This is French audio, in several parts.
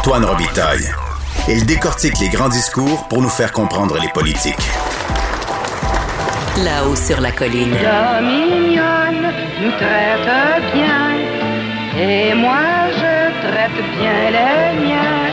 Antoine Robitaille. Il décortique les grands discours pour nous faire comprendre les politiques. Là-haut sur la colline. La mignonne nous traite bien. Et moi, je traite bien les miens.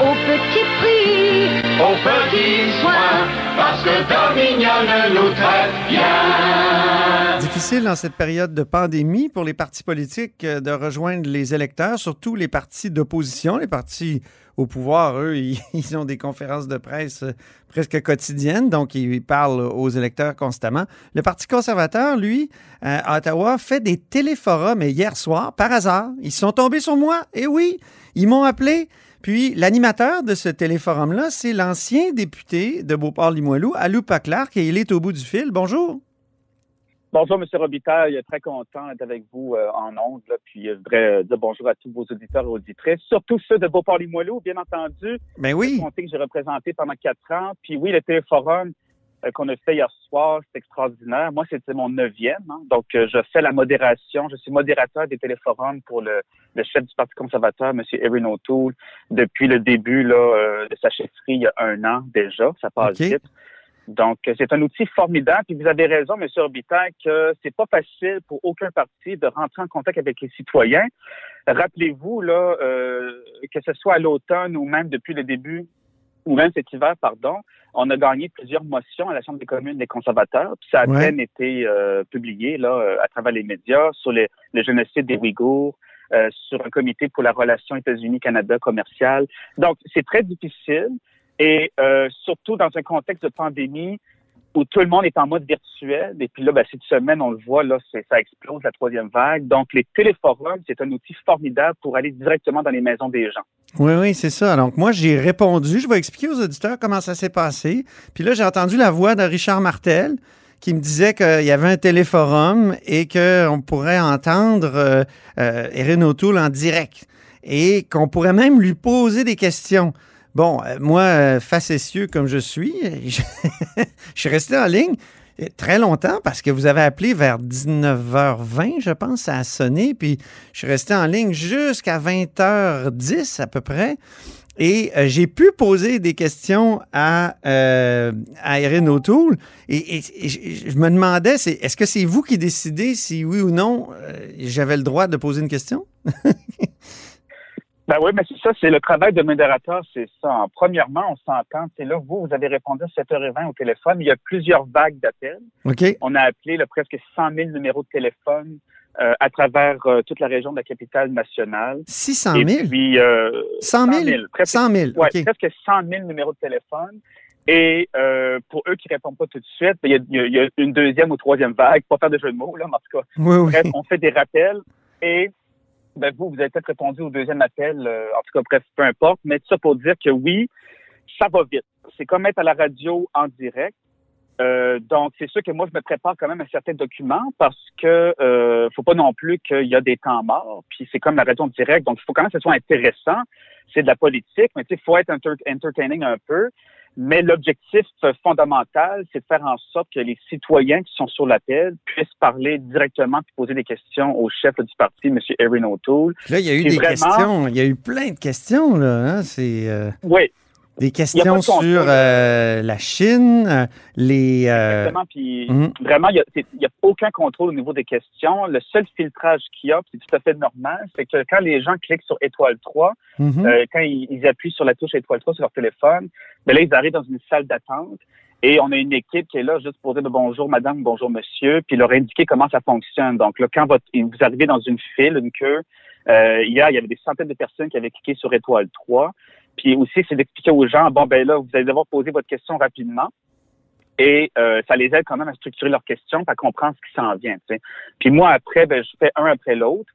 Au petit prix, au petit soin, parce que Domignonne nous traite bien. Difficile dans cette période de pandémie pour les partis politiques euh, de rejoindre les électeurs, surtout les partis d'opposition, les partis au pouvoir, eux, ils, ont des conférences de presse euh, presque quotidiennes, donc ils parlent aux électeurs constamment. Le Parti conservateur, lui, euh, à Ottawa, fait des téléforums et hier soir, par hasard, ils sont tombés sur moi. Et oui, ils m'ont appelé. Puis l'animateur de ce téléforum-là, c'est l'ancien député de Beauport-Limoilou, Aloupa Clark, et il est au bout du fil. Bonjour. Bonjour, M. Robitaille. Très content d'être avec vous euh, en ondes. puis euh, je voudrais euh, dire bonjour à tous vos auditeurs et auditrices, surtout ceux de Beauport-Limoilou, bien entendu. Ben oui. Le que j'ai représenté pendant quatre ans. Puis oui, le téléforum, euh, qu'on a fait hier soir. C'est extraordinaire. Moi, c'était mon neuvième. Hein. Donc, euh, je fais la modération. Je suis modérateur des téléforums pour le, chef du Parti conservateur, M. Erin O'Toole, depuis le début là, euh, de sa chefferie il y a un an déjà. Ça passe vite. Donc, c'est un outil formidable. Puis vous avez raison, M. Orbitaire, que c'est pas facile pour aucun parti de rentrer en contact avec les citoyens. Rappelez-vous là que ce soit à l'automne ou même depuis le début ou même cet hiver, pardon, on a gagné plusieurs motions à la Chambre des communes des conservateurs. Puis ça a peine été euh, publié là, euh, à travers les médias sur le génocide des Ouïghours, euh, sur un comité pour la relation États-Unis-Canada commerciale. Donc, c'est très difficile. Et surtout dans un contexte de pandémie, où tout le monde est en mode virtuel. Et puis là, ben, cette semaine, on le voit, là, ça explose la troisième vague. Donc, les téléforums, c'est un outil formidable pour aller directement dans les maisons des gens. Oui, oui, c'est ça. Donc, moi, j'ai répondu. Je vais expliquer aux auditeurs comment ça s'est passé. Puis là, j'ai entendu la voix de Richard Martel qui me disait qu'il y avait un téléforum et qu'on pourrait entendre euh, euh, Erin O'Toole en direct et qu'on pourrait même lui poser des questions. Bon, euh, moi, euh, facétieux comme je suis, je, suis resté en ligne euh, très longtemps parce que vous avez appelé vers 19h20, je pense, ça a sonné. Puis je suis resté en ligne jusqu'à 20h10 à peu près. Et j'ai pu poser des questions à, à Erin O'Toole. Et, je me demandais, est-ce que c'est vous qui décidez si oui ou non j'avais le droit de poser une question? Ben oui, mais c'est ça, c'est le travail de modérateur, c'est ça. Premièrement, on s'entend, c'est là, vous, vous avez répondu à 7h20 au téléphone. Il y a plusieurs vagues d'appels. OK. On a appelé le presque 100 000 numéros de téléphone euh, à travers euh, toute la région de la capitale nationale. 600 000? Et puis, euh, 100 000? presque, 100 000, ouais, presque 100 000 numéros de téléphone. Et euh, pour eux qui répondent pas tout de suite, ben, il y, a, il y, a, une deuxième ou troisième vague, pas faire de jeu de mots, là, mais en tout cas. Oui, oui. Bref, on fait des rappels et ben vous, vous avez peut-être répondu au deuxième appel, euh, en tout cas, peu importe, mais tout ça pour dire que oui, ça va vite. C'est comme être à la radio en direct. Euh, donc, c'est sûr que moi, je me prépare quand même un certain document parce que euh, faut pas non plus qu'il y a des temps morts. Puis c'est comme la radio en direct, donc il faut quand même que ce soit intéressant. C'est de la politique, mais il faut être entertaining un peu. Mais l'objectif fondamental, c'est de faire en sorte que les citoyens qui sont sur l'appel puissent parler directement et poser des questions au chef du parti, M. Erin O'Toole. Là, il y a eu des questions. Il y a eu plein de questions, là. Hein? C'est, euh, Oui. Des questions sur euh, la Chine, euh, les... Exactement, puis mhm. vraiment, il n'y a, aucun contrôle au niveau des questions. Le seul filtrage qu'il y a, c'est tout à fait normal, c'est que quand les gens cliquent sur étoile 3, mhm. quand ils, appuient sur la touche étoile 3 sur leur téléphone, ben là, ils arrivent dans une salle d'attente et on a une équipe qui est là juste pour dire bonjour madame, bonjour monsieur, puis leur indiquer comment ça fonctionne. Donc là, quand vous arrivez dans une file, une queue, euh, hier, il y avait des centaines de personnes qui avaient cliqué sur étoile 3. Puis aussi, c'est d'expliquer aux gens, bon, ben là, vous allez devoir poser votre question rapidement. Et euh, ça les aide quand même à structurer leurs questions, à comprendre ce qui s'en vient. Puis moi, après, ben, je fais un après l'autre.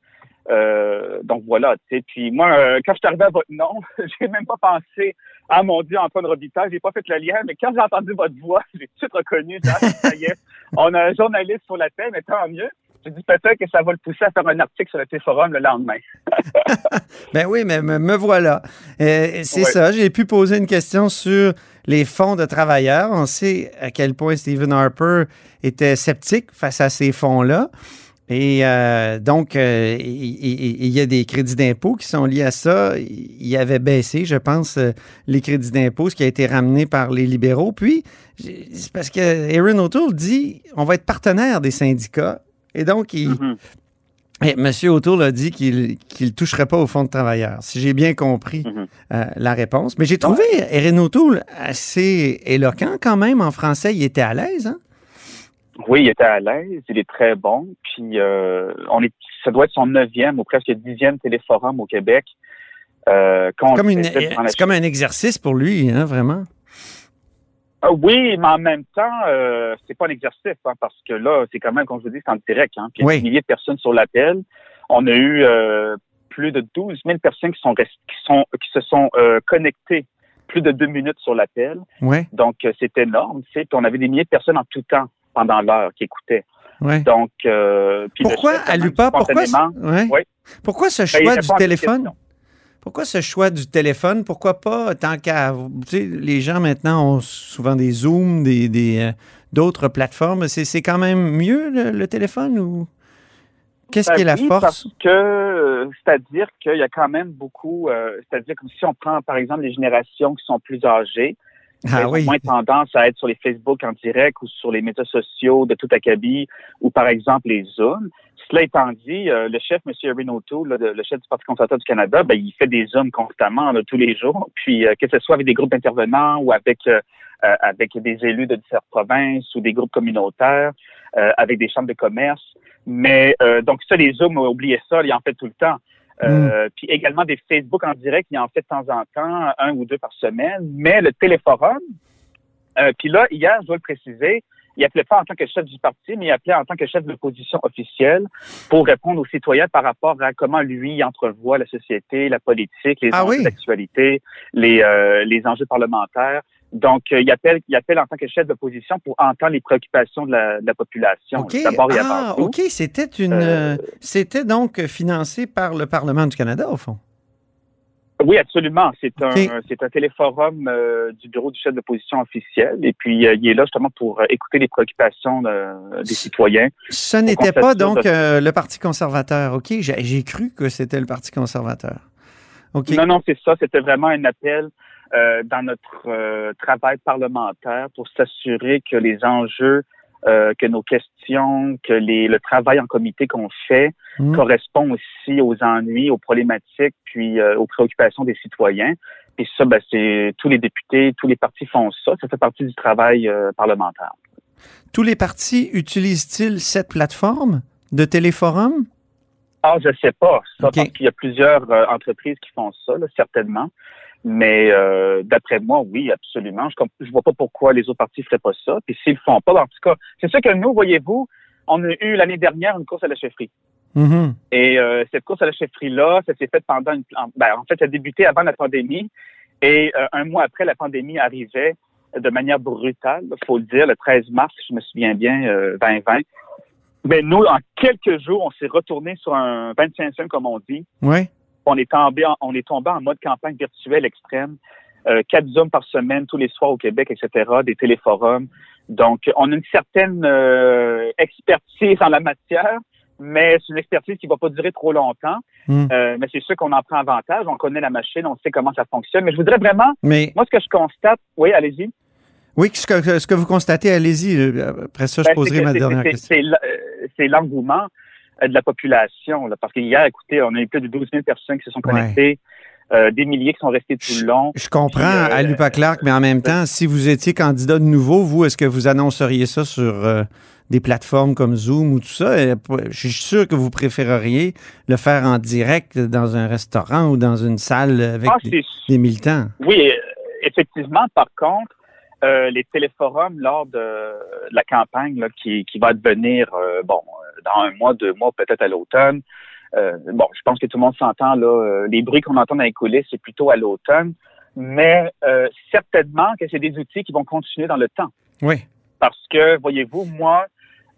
Euh, donc voilà, tu sais. Puis moi, euh, quand je suis arrivé à votre nom, j'ai même pas pensé Ah mon Dieu, Antoine Robitaille, j'ai pas fait le lien, mais quand j'ai entendu votre voix, j'ai tout reconnu, ça y est, on a un journaliste sur la tête, mais tant mieux. J'ai dit peut-être que ça va le pousser à faire un article sur le T-Forum le lendemain. ben oui, mais me, voilà. Euh, c'est ça, j'ai pu poser une question sur les fonds de travailleurs. On sait à quel point Stephen Harper était sceptique face à ces fonds-là. Et euh, donc, euh, il y, a des crédits d'impôt qui sont liés à ça. Il avait baissé, je pense, les crédits d'impôt, ce qui a été ramené par les libéraux. Puis, c'est parce que Aaron O'Toole dit on va être partenaire des syndicats. Et donc, il, mm-hmm. M. O'Toole a dit qu'il ne toucherait pas au fonds de travailleurs, si j'ai bien compris mm-hmm. la réponse. Mais j'ai trouvé Aaron O'Toole assez éloquent quand même en français. Il était à l'aise. Hein? Oui, il était à l'aise, il est très bon. Puis euh, on est, ça doit être son neuvième ou presque dixième téléforum au Québec. Euh, c'est comme, un exercice pour lui, hein, vraiment. Ah oui, mais en même temps, euh, c'est pas un exercice, hein, parce que là, c'est quand même, comme je vous dis, c'est en direct. Hein, puis il y a des milliers de personnes sur l'appel. On a eu euh, plus de 12 000 personnes qui sont qui sont qui se sont euh, connectées plus de deux minutes sur l'appel. Ouais. Donc c'est énorme. Puis on avait des milliers de personnes en tout temps pendant l'heure qui écoutait. Donc, euh, pourquoi à l'UPA, pourquoi, pourquoi ce ben, choix du téléphone? Pourquoi ce choix du téléphone? Pourquoi pas, tant qu'à. Tu sais, les gens maintenant ont souvent des Zooms, des, des euh, d'autres plateformes. C'est, quand même mieux le, téléphone ou qu'est-ce ben qui est la force? Parce que, euh, c'est-à-dire qu'il y a quand même beaucoup. c'est-à-dire que si on prend, par exemple, les générations qui sont plus âgées, ah, oui. moins tendance à être sur les Facebook en direct ou sur les médias sociaux de tout acabit ou par exemple les Zooms. Cela étant dit, euh, le chef, M. Erin le, chef du Parti conservateur du Canada, ben, il fait des Zooms constamment tous les jours. Puis euh, que ce soit avec des groupes d'intervenants ou avec euh, avec des élus de différentes provinces ou des groupes communautaires, avec des chambres de commerce. Mais donc ça, les Zooms, oubliez ça, il en fait tout le temps. Euh, mm. Puis également des Facebook en direct, il en fait de temps en temps, un ou deux par semaine. Mais le téléforum, euh, puis là, hier, je dois le préciser, il appelait pas en tant que chef du parti, mais il appelait en tant que chef de l'opposition officielle pour répondre aux citoyens par rapport à comment lui entrevoit la société, la politique, les ah enjeux d'actualité, les, euh, les enjeux parlementaires. Donc, euh, il, appelle, il appelle en tant que chef d'opposition pour entendre les préoccupations de la, population. D'abord et ah, OK, c'était une, euh, c'était donc financé par le Parlement du Canada, au fond. Oui, absolument. C'est un, c'est un téléforum euh, du bureau du chef d'opposition officiel. Et puis, il est là justement pour écouter les préoccupations des citoyens. Ce n'était pas donc le Parti conservateur. OK, j'ai, cru que c'était le Parti conservateur. OK. Non, non, c'est ça. C'était vraiment un appel euh, dans notre euh, travail parlementaire pour s'assurer que les enjeux, euh, que nos questions, que les, le travail en comité qu'on fait mmh. correspond aussi aux ennuis, aux problématiques, puis aux préoccupations des citoyens. Et ça, ben, c'est tous les députés, tous les partis font ça. Ça fait partie du travail parlementaire. Tous les partis utilisent-ils cette plateforme de téléforum? Ah, je sais pas. Ça, parce qu'il y a plusieurs entreprises qui font ça, certainement. Mais euh, d'après moi, oui, absolument. Je ne vois pas pourquoi les autres partis ne feraient pas ça. Puis s'ils le font pas, en tout cas, c'est sûr que nous, voyez-vous, on a eu l'année dernière une course à la chefferie. Mm-hmm. Et euh, cette course à la chefferie-là, ça s'est fait pendant une... Ben, en fait, ça a débuté avant la pandémie. Et euh, un mois après, la pandémie arrivait de manière brutale, faut le dire, le 13 mars, je me souviens bien, 2020. Mais nous, en quelques jours, on s'est retourné sur un 25 comme on dit. Oui on est tombé en, on est tombé en mode campagne virtuelle extrême. Euh, quatre zooms par semaine, tous les soirs au Québec, etc., des téléforums. Donc, on a une certaine euh, expertise en la matière, mais c'est une expertise qui va pas durer trop longtemps. Hmm. Euh, mais c'est sûr qu'on en prend avantage. On connaît la machine, on sait comment ça fonctionne. Mais je voudrais vraiment, mais... moi, ce que je constate, oui, allez-y. Oui, ce que, ce que vous constatez, allez-y. Après ça, je ben, poserai ma dernière question. C'est l'engouement. Euh, de la population. Là, parce qu'hier, écoutez, on a eu plus de 12 000 personnes qui se sont connectées. Euh, des milliers qui sont restés tout le long. Je comprends, à euh, Lupa Clark, mais en même temps, si vous étiez candidat de nouveau, vous, est-ce que vous annonceriez ça sur des plateformes comme Zoom ou tout ça? je suis sûr que vous préféreriez le faire en direct dans un restaurant ou dans une salle avec ah, des, militants. Oui, effectivement. Par contre, les téléforums lors de, la campagne qui, qui, va devenir, bon, dans un mois, deux mois, peut-être à l'automne. Euh, bon, je pense que tout le monde s'entend là. Euh, les bruits qu'on entend dans les coulisses, c'est plutôt à l'automne, mais euh, certainement que c'est des outils qui vont continuer dans le temps. Oui. Parce que, voyez-vous, moi,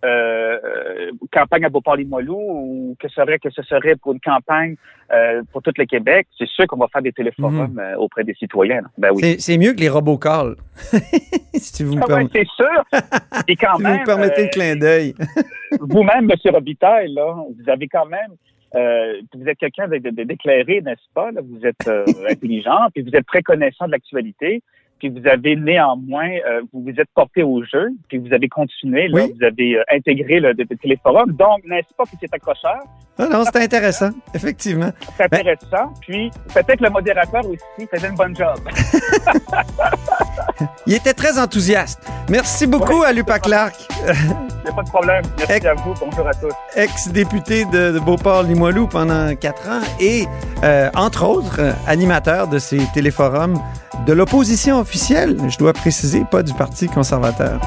euh, campagne à Beauport-Limoilou ou que serait que ce serait pour une campagne euh, pour tout le Québec, c'est sûr qu'on va faire des téléforums Mhm. euh, auprès des citoyens. Ben oui. C'est- mieux que les robocalls. si vous me, Ah ouais, c'est sûr. Et quand si vous même, me permettez le euh, clin d'œil. vous-même, M. Robitaille, là, vous avez quand même, euh, vous êtes quelqu'un d'éclairé, n'est-ce pas? là? Vous êtes euh, intelligent, puis vous êtes très connaissant de l'actualité, puis vous avez néanmoins, euh, vous vous êtes porté au jeu, puis vous avez continué, là, Oui. vous avez euh, intégré le, le téléforum. Donc, n'est-ce pas que c'est accrocheur? Ah non, c'est intéressant, effectivement. C'est Ben- intéressant. Puis, peut-être le modérateur aussi faisait une bonne job. Il était très enthousiaste. Merci beaucoup à Lupa Clark, Il n'y a pas de problème. Merci Ec- à vous. Bonjour à tous. ex-député de, de Beauport-Limoilou pendant quatre ans et, euh, entre autres, euh, animateur de ces téléforums de l'opposition officielle, je dois préciser, pas du Parti conservateur.